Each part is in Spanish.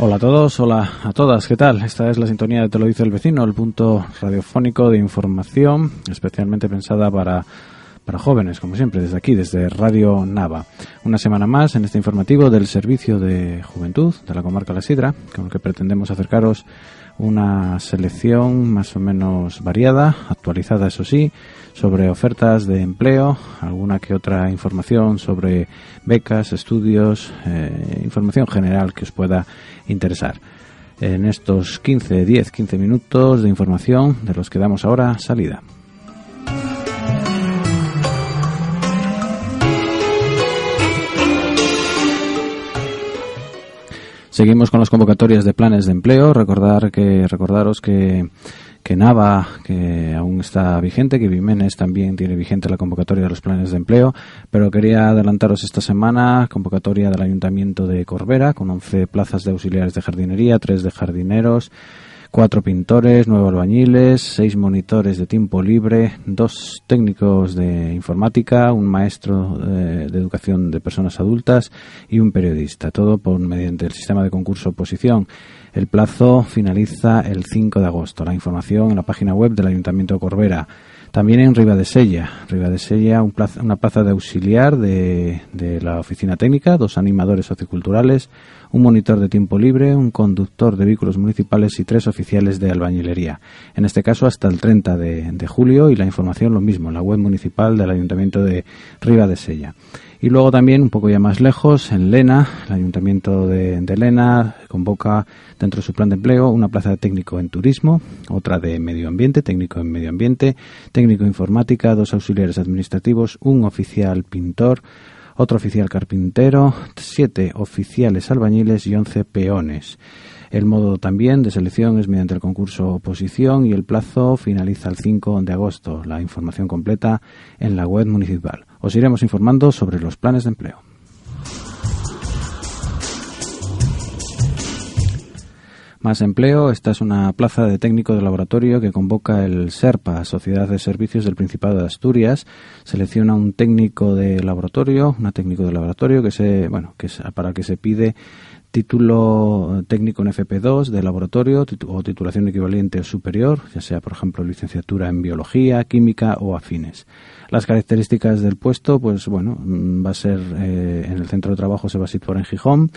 Hola a todos, hola a todas, ¿qué tal? Esta es la sintonía de Te lo dice el vecino, el punto radiofónico de información especialmente pensada para, para jóvenes, como siempre, desde aquí, desde Radio Nava. Una semana más en este informativo del Servicio de Juventud de la Comarca La Sidra, con el que pretendemos acercaros una selección más o menos variada, actualizada eso sí, sobre ofertas de empleo, alguna que otra información sobre becas, estudios, eh, información general que os pueda interesar. En estos 15, 10, 15 minutos de información de los que damos ahora salida. Seguimos con las convocatorias de planes de empleo. Recordar que recordaros que que Nava, que aún está vigente, que Vimenes también tiene vigente la convocatoria de los planes de empleo, pero quería adelantaros esta semana convocatoria del Ayuntamiento de Corbera con 11 plazas de auxiliares de jardinería, 3 de jardineros, cuatro pintores, nueve albañiles, seis monitores de tiempo libre, dos técnicos de informática, un maestro eh, de educación de personas adultas y un periodista. Todo por mediante el sistema de concurso oposición. El plazo finaliza el 5 de agosto. La información en la página web del Ayuntamiento de Corbera. También en Ribadesella. Ribadesella, un plaza, una plaza de auxiliar de, de la oficina técnica, dos animadores socioculturales, un monitor de tiempo libre, un conductor de vehículos municipales y tres oficiales de albañilería. En este caso hasta el 30 de, de julio y la información lo mismo en la web municipal del Ayuntamiento de Ribadesella. Y luego también, un poco ya más lejos, en Lena, el Ayuntamiento de, de, Lena convoca dentro de su plan de empleo una plaza de técnico en turismo, otra de medio ambiente, técnico en medio ambiente, técnico informática, dos auxiliares administrativos, un oficial pintor, otro oficial carpintero, siete oficiales albañiles y once peones. El modo también de selección es mediante el concurso oposición y el plazo finaliza el 5 de agosto. La información completa en la web municipal. Os iremos informando sobre los planes de empleo. Más empleo. Esta es una plaza de técnico de laboratorio que convoca el SERPA, Sociedad de Servicios del Principado de Asturias. Selecciona un técnico de laboratorio, una técnico de laboratorio que se, bueno, que para que se pide título técnico en FP2 de laboratorio o titulación equivalente o superior, ya sea, por ejemplo, licenciatura en biología, química o afines. Las características del puesto, pues bueno, va a ser eh, en el centro de trabajo se va a situar en Gijón.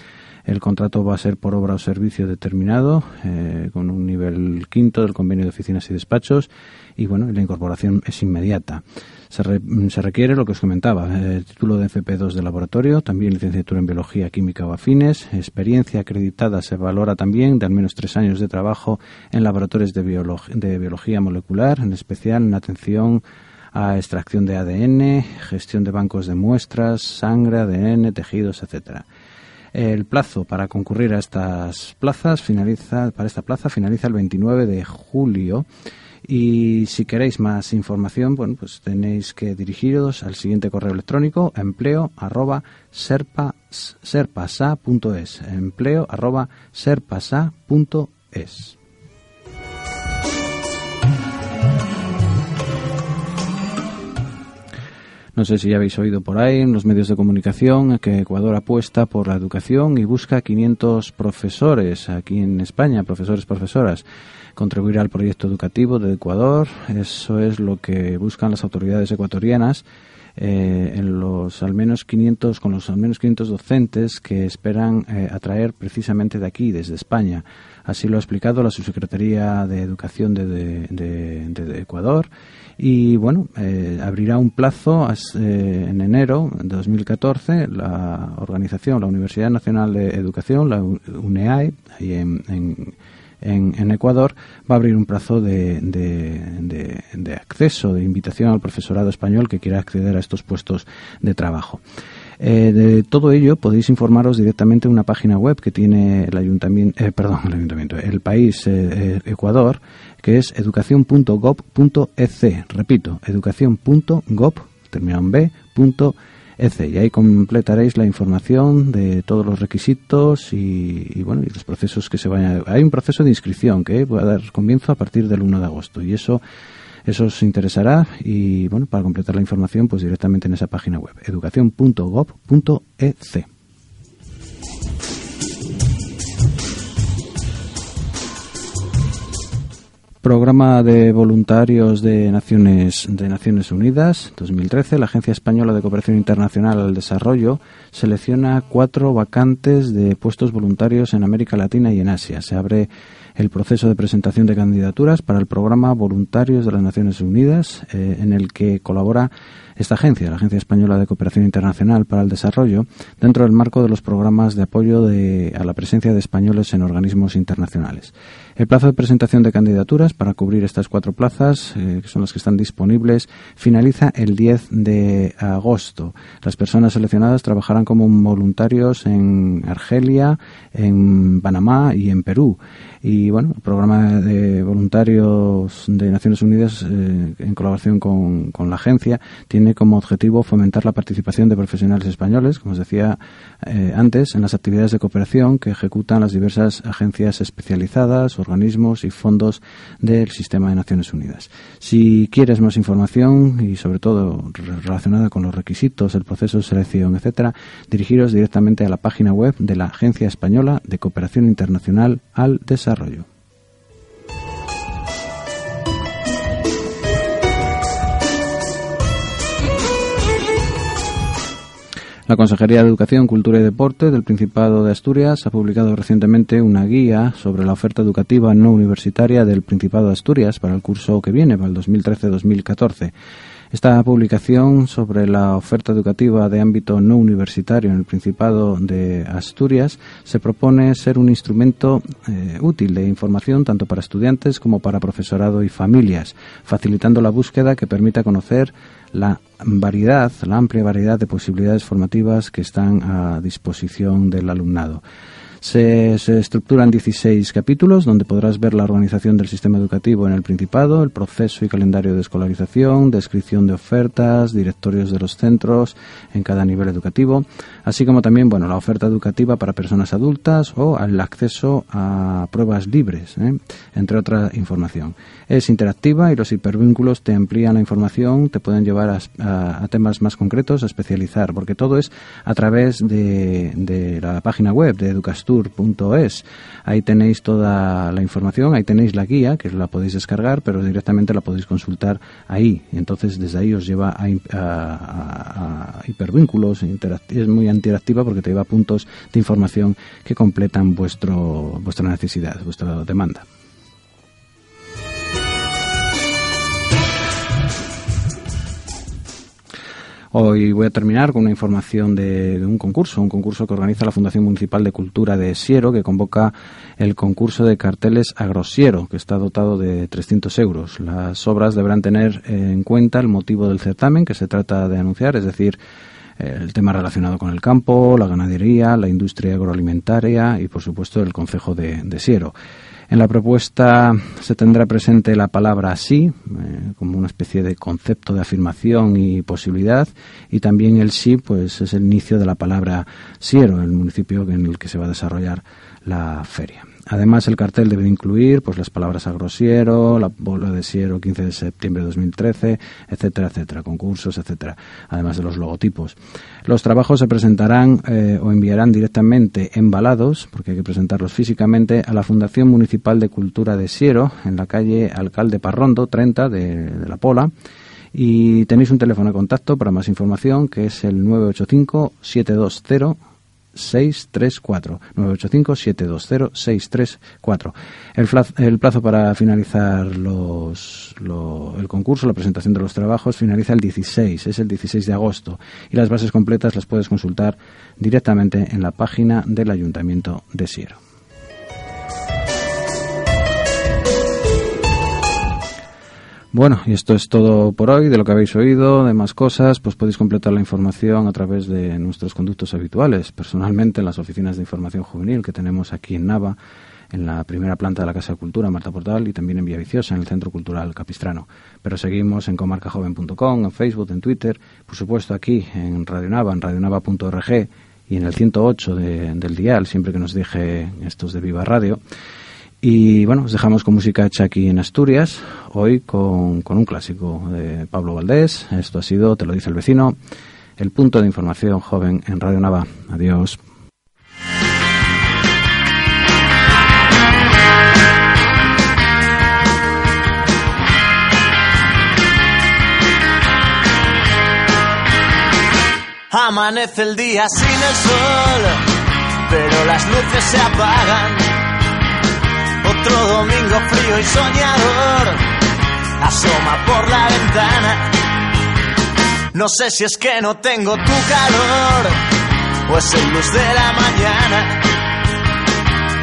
El contrato va a ser por obra o servicio determinado, eh, con un nivel quinto del convenio de oficinas y despachos, y bueno, la incorporación es inmediata. Se, re, se requiere lo que os comentaba, eh, título de FP2 de laboratorio, también licenciatura en biología, química o afines, experiencia acreditada se valora también de al menos tres años de trabajo en laboratorios de, de biología molecular, en especial en atención a extracción de ADN, gestión de bancos de muestras, sangre, ADN, tejidos, etcétera. El plazo para concurrir a estas plazas finaliza para esta plaza finaliza el 29 de julio. Y si queréis más información, bueno, pues tenéis que dirigiros al siguiente correo electrónico empleo arroba serpa, serpasa.es empleo No sé si ya habéis oído por ahí en los medios de comunicación que Ecuador apuesta por la educación y busca 500 profesores aquí en España, profesores, profesoras, contribuir al proyecto educativo de Ecuador. Eso es lo que buscan las autoridades ecuatorianas eh, en los al menos 500 con los al menos 500 docentes que esperan eh, atraer precisamente de aquí, desde España. Así lo ha explicado la subsecretaría de Educación de, Ecuador y bueno, eh, abrirá un plazo eh, en enero de 2014 la organización, la Universidad Nacional de Educación, la UNEAE, ahí en, en, en Ecuador, va a abrir un plazo de, de, de, acceso, de invitación al profesorado español que quiera acceder a estos puestos de trabajo. Eh, de todo ello podéis informaros directamente en una página web que tiene el ayuntamiento, eh, perdón, el ayuntamiento, el país Ecuador, que es educación.gov.ec. Repito, educación.gov, terminado en b, y ahí completaréis la información de todos los requisitos y, bueno y los procesos que se vayan hay un proceso de inscripción que va a dar comienzo a partir del 1 de agosto y eso eso os interesará y bueno para completar la información pues directamente en esa página web educación.gov.ec Programa de voluntarios de Naciones, de Naciones Unidas 2013. La Agencia Española de Cooperación Internacional al Desarrollo selecciona cuatro vacantes de puestos voluntarios en América Latina y en Asia. Se abre el proceso de presentación de candidaturas para el programa Voluntarios de las Naciones Unidas, eh, en el que colabora esta agencia, la Agencia Española de Cooperación Internacional para el Desarrollo, dentro del marco de los programas de apoyo a la presencia de españoles en organismos internacionales. El plazo de presentación de candidaturas para cubrir estas cuatro plazas, eh, que son las que están disponibles, finaliza el 10 de agosto. Las personas seleccionadas trabajarán como voluntarios en Argelia, en Panamá y en Perú. Y bueno, el programa de voluntarios de Naciones Unidas, eh, en colaboración con, con, la agencia, tiene como objetivo fomentar la participación de profesionales españoles, como os decía eh, antes, en las actividades de cooperación que ejecutan las diversas agencias especializadas, organismos y fondos del sistema de Naciones Unidas. Si quieres más información y sobre todo relacionada con los requisitos, el proceso de selección, etcétera, dirigiros directamente a la página web de la Agencia Española de Cooperación Internacional al Desarrollo la Consejería de Educación, Cultura y Deporte del Principado de Asturias ha publicado recientemente una guía sobre la oferta educativa no universitaria del Principado de Asturias para el curso que viene, para el 2013-2014. Esta publicación sobre la oferta educativa de ámbito no universitario en el Principado de Asturias se propone ser un instrumento eh, útil de información tanto para estudiantes como para profesorado y familias, facilitando la búsqueda que permita conocer la variedad, la amplia variedad de posibilidades formativas que están a disposición del alumnado. Se, se estructuran 16 capítulos donde podrás ver la organización del sistema educativo en el Principado, el proceso y calendario de escolarización, descripción de ofertas, directorios de los centros en cada nivel educativo, así como también bueno, la oferta educativa para personas adultas o el acceso a pruebas libres, ¿eh? entre otra información. Es interactiva y los hipervínculos te amplían la información, te pueden llevar a, temas más concretos, a especializar, porque todo es a través de, la página web de Educastur Ahí tenéis toda la información, ahí tenéis la guía, que la podéis descargar, pero directamente la podéis consultar ahí. Entonces desde ahí os lleva a, hipervínculos, es muy interactiva porque te lleva a puntos de información que completan vuestro, vuestra necesidad, vuestra demanda. Hoy voy a terminar con una información de, un concurso, un concurso que organiza la Fundación Municipal de Cultura de Siero, que convoca el concurso de carteles Agrosiero, que está dotado de 300 euros. Las obras deberán tener en cuenta el motivo del certamen que se trata de anunciar, es decir, el tema relacionado con el campo, la ganadería, la industria agroalimentaria y, por supuesto, el concejo de, de Siero. En la propuesta se tendrá presente la palabra sí, eh, como una especie de concepto de afirmación y posibilidad, y también el sí, pues es el inicio de la palabra Siero, el municipio en el que se va a desarrollar la feria. Además, el cartel debe incluir pues, las palabras agrosiero, la bola de siero 15 de septiembre de 2013, etcétera, etcétera, concursos, etcétera, además de los logotipos. Los trabajos se presentarán eh, o enviarán directamente embalados, porque hay que presentarlos físicamente, a la Fundación Municipal de Cultura de Siero, en la calle Alcalde Parrondo, 30 de, de La Pola. Y tenéis un teléfono de contacto para más información, que es el 985 720 634 985 720 634 el, el plazo para finalizar los, el concurso, la presentación de los trabajos finaliza el 16, es el 16 de agosto y las bases completas las puedes consultar directamente en la página del Ayuntamiento de Siero. Bueno, y esto es todo por hoy, de lo que habéis oído, de más cosas, pues podéis completar la información a través de nuestros conductos habituales, personalmente en las oficinas de información juvenil que tenemos aquí en Nava, en la primera planta de la Casa de Cultura, Marta Portal, y también en Villaviciosa, en el Centro Cultural Capistrano. Pero seguimos en comarcajoven.com, en Facebook, en Twitter, por supuesto aquí en Radio Nava, en radionava.org y en el 108 del dial, siempre que nos dije estos de Viva Radio. Y bueno, os dejamos con música hecha aquí en Asturias, hoy con, con un clásico de Pablo Valdés. Esto ha sido, te lo dice el vecino, el punto de información joven en Radio Nava. Adiós. Amanece el día sin el sol, pero las luces se apagan otro domingo frío y soñador asoma por la ventana. No sé si es que no tengo tu calor o es el luz de la mañana.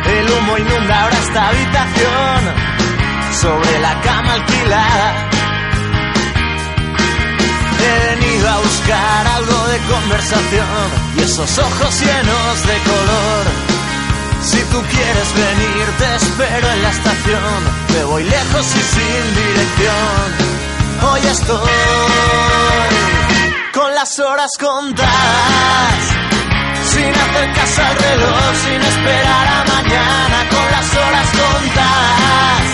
El humo inunda ahora esta habitación sobre la cama alquilada. He venido a buscar algo de conversación y esos ojos llenos de color si tú quieres venir, te espero en la estación. Me voy lejos y sin dirección. Hoy estoy con las horas contadas. Sin hacer caso al reloj, sin esperar a mañana, con las horas contadas.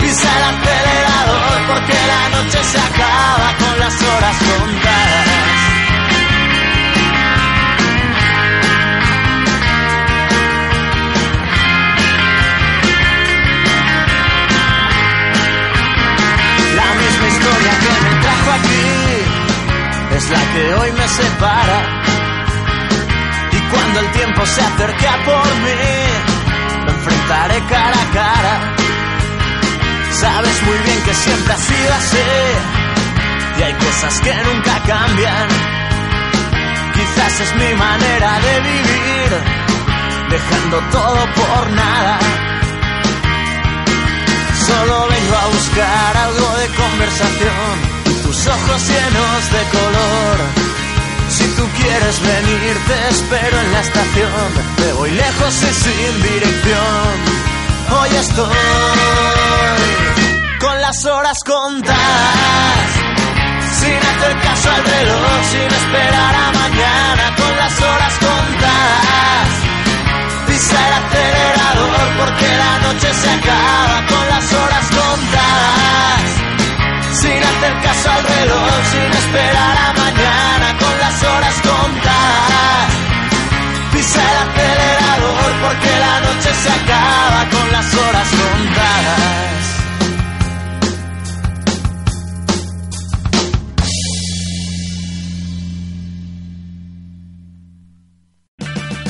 Pisa el acelerador porque la noche se acaba con las horas contadas. Hoy me separa. Y cuando el tiempo se acerque a por mí, me enfrentaré cara a cara. Sabes muy bien que siempre ha sido así. Y hay cosas que nunca cambian. Quizás es mi manera de vivir, dejando todo por nada. Solo vengo a buscar algo de conversación tus ojos llenos de color. Tú quieres venir, te espero en la estación. Me voy lejos y sin dirección. Hoy estoy con las horas contadas. Sin hacer caso al reloj, sin esperar a mañana, con las horas contadas. Pisa el acelerador porque la noche se acaba con las horas contadas sin hacer caso al reloj, sin esperar a mañana